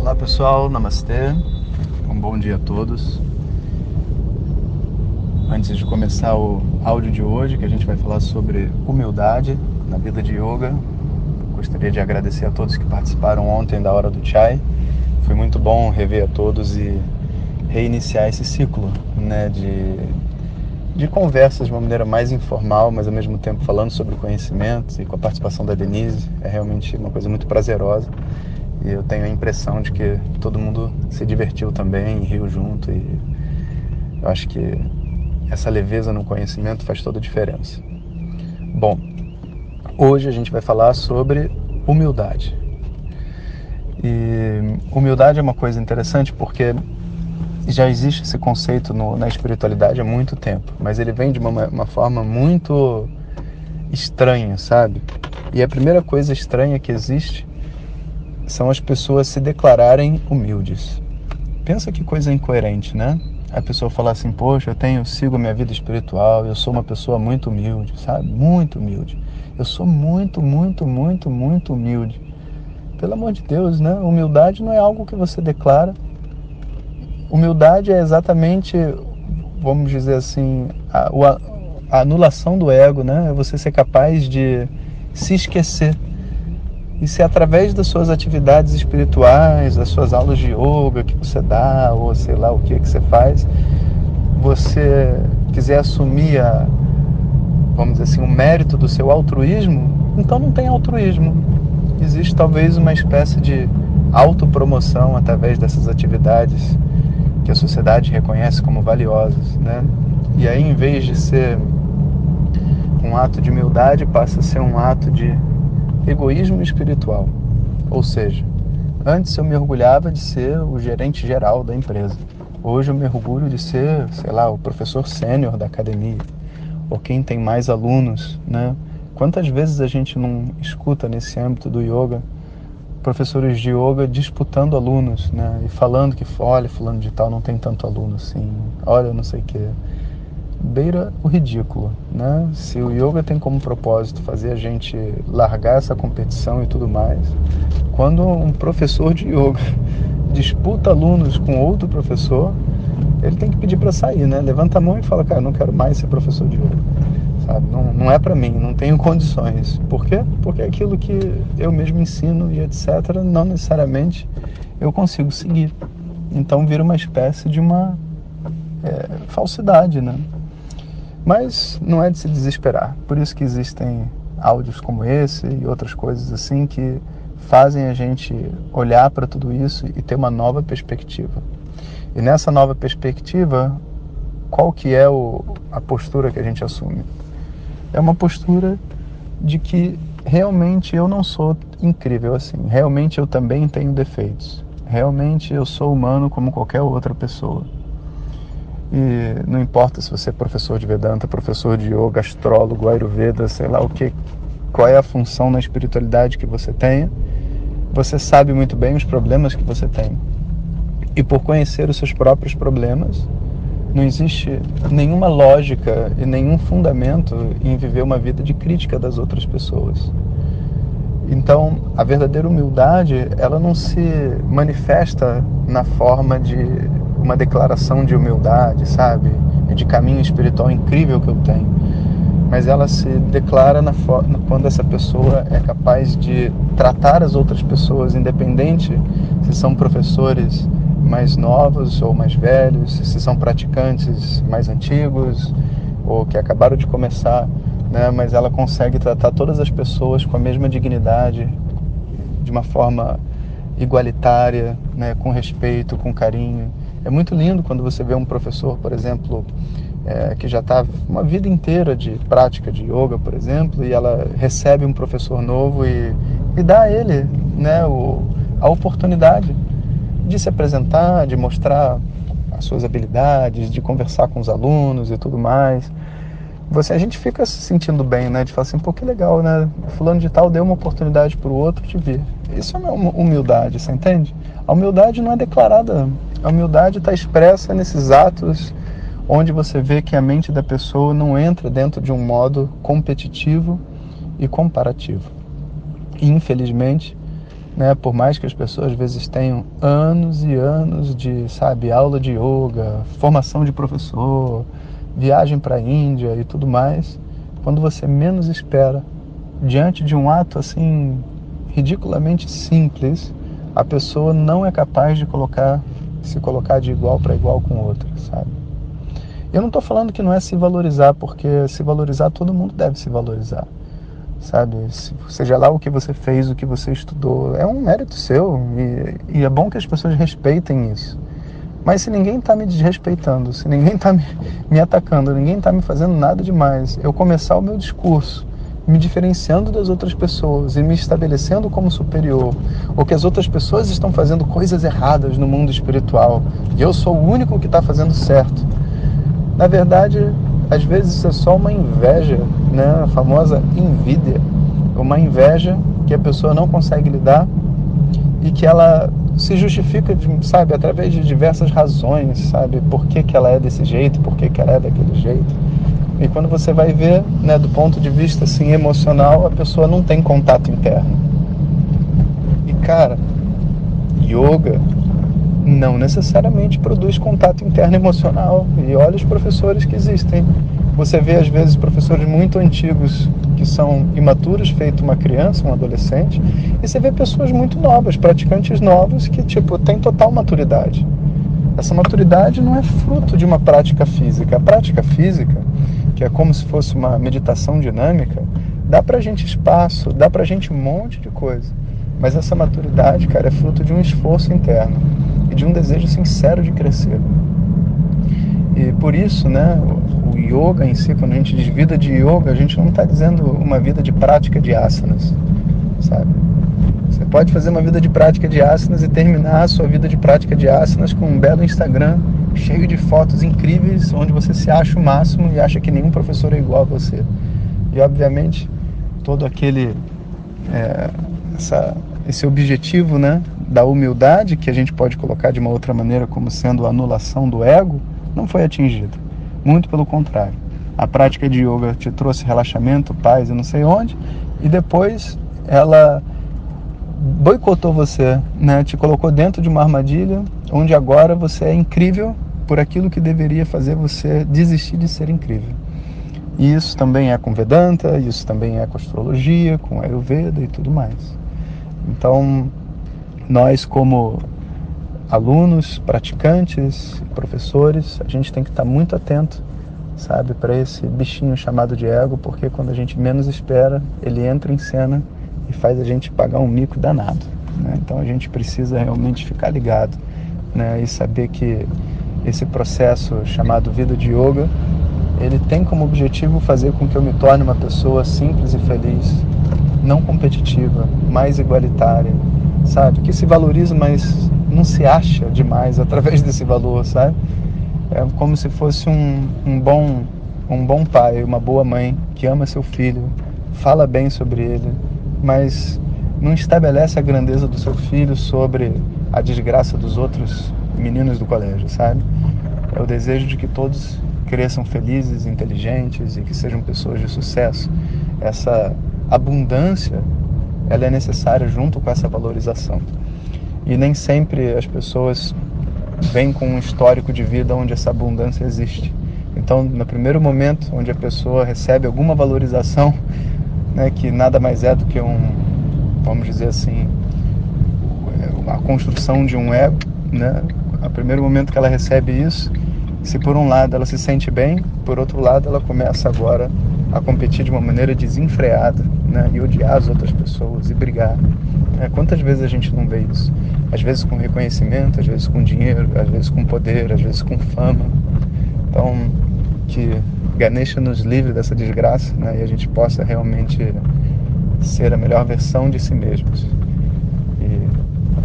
Olá pessoal, namastê, um bom dia a todos. Antes de começar o áudio de hoje, que a gente vai falar sobre humildade na vida de yoga, gostaria de agradecer a todos que participaram ontem da Hora do Chai. Foi muito bom rever a todos e reiniciar esse ciclo né, de, de conversas de uma maneira mais informal, mas ao mesmo tempo falando sobre conhecimentos e com a participação da Denise. É realmente uma coisa muito prazerosa. E eu tenho a impressão de que todo mundo se divertiu também, riu junto. E eu acho que essa leveza no conhecimento faz toda a diferença. Bom, hoje a gente vai falar sobre humildade. E humildade é uma coisa interessante porque já existe esse conceito no, na espiritualidade há muito tempo, mas ele vem de uma, uma forma muito estranha, sabe? E a primeira coisa estranha que existe são as pessoas se declararem humildes. Pensa que coisa incoerente, né? A pessoa falar assim, poxa, eu tenho, sigo a minha vida espiritual, eu sou uma pessoa muito humilde, sabe? Muito humilde. Eu sou muito, muito, muito, muito humilde. Pelo amor de Deus, né? Humildade não é algo que você declara, Humildade é exatamente, vamos dizer assim, a, a, anulação do ego, né? É você ser capaz de se esquecer. E se através das suas atividades espirituais, das suas aulas de yoga que você dá, ou sei lá o que que você faz, você quiser assumir a, vamos dizer assim, o mérito do seu altruísmo, então não tem altruísmo. Existe talvez uma espécie de autopromoção através dessas atividades que a sociedade reconhece como valiosas, né? E aí, em vez de ser um ato de humildade, passa a ser um ato de egoísmo espiritual. Ou seja, antes eu me orgulhava de ser o gerente geral da empresa. Hoje eu me orgulho de ser, sei lá, o professor sênior da academia, ou quem tem mais alunos, né? Quantas vezes a gente não escuta nesse âmbito do yoga professores de yoga disputando alunos, né? E falando que, olha, fulano de tal não tem tanto aluno assim, olha, não sei o que. Beira o ridículo, né? Se o yoga tem como propósito fazer a gente largar essa competição e tudo mais, quando um professor de yoga disputa alunos com outro professor, ele tem que pedir para sair, né? Levanta a mão e fala, cara, não quero mais ser professor de yoga sabe? Não, não é para mim, não tenho condições. Por quê? Porque aquilo que eu mesmo ensino e etc., não necessariamente eu consigo seguir. Então vira uma espécie de uma é, falsidade, né? Mas não é de se desesperar. Por isso que existem áudios como esse e outras coisas assim que fazem a gente olhar para tudo isso e ter uma nova perspectiva. E nessa nova perspectiva, qual que é o, a postura que a gente assume? é uma postura de que realmente eu não sou incrível assim. Realmente eu também tenho defeitos. Realmente eu sou humano como qualquer outra pessoa. E não importa se você é professor de Vedanta, professor de yoga, astrólogo, ayurveda, sei lá o que, qual é a função na espiritualidade que você tenha, você sabe muito bem os problemas que você tem. E por conhecer os seus próprios problemas, não existe nenhuma lógica e nenhum fundamento em viver uma vida de crítica das outras pessoas. Então, a verdadeira humildade, ela não se manifesta na forma de uma declaração de humildade, sabe? De caminho espiritual incrível que eu tenho. Mas ela se declara na forma quando essa pessoa é capaz de tratar as outras pessoas, independente se são professores, mais novos ou mais velhos, se são praticantes mais antigos ou que acabaram de começar, né? mas ela consegue tratar todas as pessoas com a mesma dignidade, de uma forma igualitária, né? com respeito, com carinho. É muito lindo quando você vê um professor, por exemplo, é, que já está uma vida inteira de prática de yoga, por exemplo, e ela recebe um professor novo e e dá a ele né, o, a oportunidade de se apresentar, de mostrar as suas habilidades, de conversar com os alunos e tudo mais. Você, a gente fica se sentindo bem, né? De falar assim, pô, que legal, né? Fulano de tal deu uma oportunidade para o outro de vir. Isso é uma humildade, você entende? A humildade não é declarada. A humildade está expressa nesses atos onde você vê que a mente da pessoa não entra dentro de um modo competitivo e comparativo. Infelizmente, né, por mais que as pessoas às vezes tenham anos e anos de, sabe, aula de yoga, formação de professor, viagem para a Índia e tudo mais, quando você menos espera, diante de um ato assim ridiculamente simples, a pessoa não é capaz de colocar, se colocar de igual para igual com outra, sabe? Eu não estou falando que não é se valorizar, porque se valorizar todo mundo deve se valorizar, sabe? Seja lá o que você fez, o que você estudou, é um mérito seu e, e é bom que as pessoas respeitem isso. Mas se ninguém está me desrespeitando, se ninguém está me, me, atacando, ninguém está me fazendo nada demais, eu começar o meu discurso me diferenciando das outras pessoas e me estabelecendo como superior, ou que as outras pessoas estão fazendo coisas erradas no mundo espiritual e eu sou o único que está fazendo certo. Na verdade, às vezes isso é só uma inveja, né? a famosa invídia, uma inveja que a pessoa não consegue lidar e que ela se justifica, sabe, através de diversas razões, sabe, por que, que ela é desse jeito, por que, que ela é daquele jeito. E quando você vai ver, né, do ponto de vista assim emocional, a pessoa não tem contato interno. E cara, yoga não necessariamente produz contato interno emocional. E olha os professores que existem. Você vê às vezes professores muito antigos que são imaturos, feito uma criança, um adolescente, e você vê pessoas muito novas, praticantes novos, que tipo têm total maturidade. Essa maturidade não é fruto de uma prática física. A prática física, que é como se fosse uma meditação dinâmica, dá pra gente espaço, dá pra gente um monte de coisa. Mas essa maturidade, cara, é fruto de um esforço interno e de um desejo sincero de crescer. E por isso, né, o yoga em si, quando a gente diz vida de yoga, a gente não está dizendo uma vida de prática de asanas, sabe? Você pode fazer uma vida de prática de asanas e terminar a sua vida de prática de asanas com um belo Instagram cheio de fotos incríveis, onde você se acha o máximo e acha que nenhum professor é igual a você. E obviamente todo aquele é, essa, esse objetivo, né, da humildade que a gente pode colocar de uma outra maneira como sendo a anulação do ego, não foi atingido. Muito pelo contrário. A prática de yoga te trouxe relaxamento, paz e não sei onde, e depois ela boicotou você, né? Te colocou dentro de uma armadilha onde agora você é incrível por aquilo que deveria fazer você desistir de ser incrível. E isso também é com Vedanta, isso também é com astrologia, com Ayurveda e tudo mais. Então, nós como alunos, praticantes, professores, a gente tem que estar muito atento, sabe, para esse bichinho chamado de ego, porque quando a gente menos espera, ele entra em cena e faz a gente pagar um mico danado. Né? Então a gente precisa realmente ficar ligado né? e saber que esse processo chamado vida de yoga, ele tem como objetivo fazer com que eu me torne uma pessoa simples e feliz, não competitiva, mais igualitária, sabe? Que se valoriza, mas não se acha demais através desse valor, sabe? É como se fosse um, um bom um bom pai, uma boa mãe que ama seu filho, fala bem sobre ele, mas não estabelece a grandeza do seu filho sobre a desgraça dos outros meninos do colégio, sabe? É o desejo de que todos cresçam felizes, inteligentes e que sejam pessoas de sucesso. Essa abundância, ela é necessária junto com essa valorização e nem sempre as pessoas vêm com um histórico de vida onde essa abundância existe. Então, no primeiro momento onde a pessoa recebe alguma valorização, né, que nada mais é do que um, vamos dizer assim, a construção de um ego, né? A primeiro momento que ela recebe isso, se por um lado ela se sente bem, por outro lado ela começa agora a competir de uma maneira desenfreada, né? E odiar as outras pessoas e brigar. É, quantas vezes a gente não vê isso? Às vezes com reconhecimento, às vezes com dinheiro, às vezes com poder, às vezes com fama. Então, que Ganesha nos livre dessa desgraça né, e a gente possa realmente ser a melhor versão de si mesmos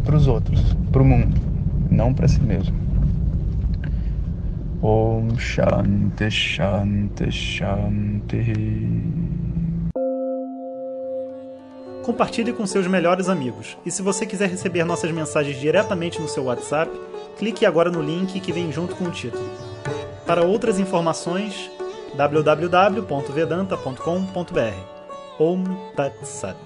para os outros, para o mundo, não para si mesmo. Om Shanti Shanti Shanti. Compartilhe com seus melhores amigos. E se você quiser receber nossas mensagens diretamente no seu WhatsApp, clique agora no link que vem junto com o título. Para outras informações, www.vedanta.com.br. Om Tat Sat.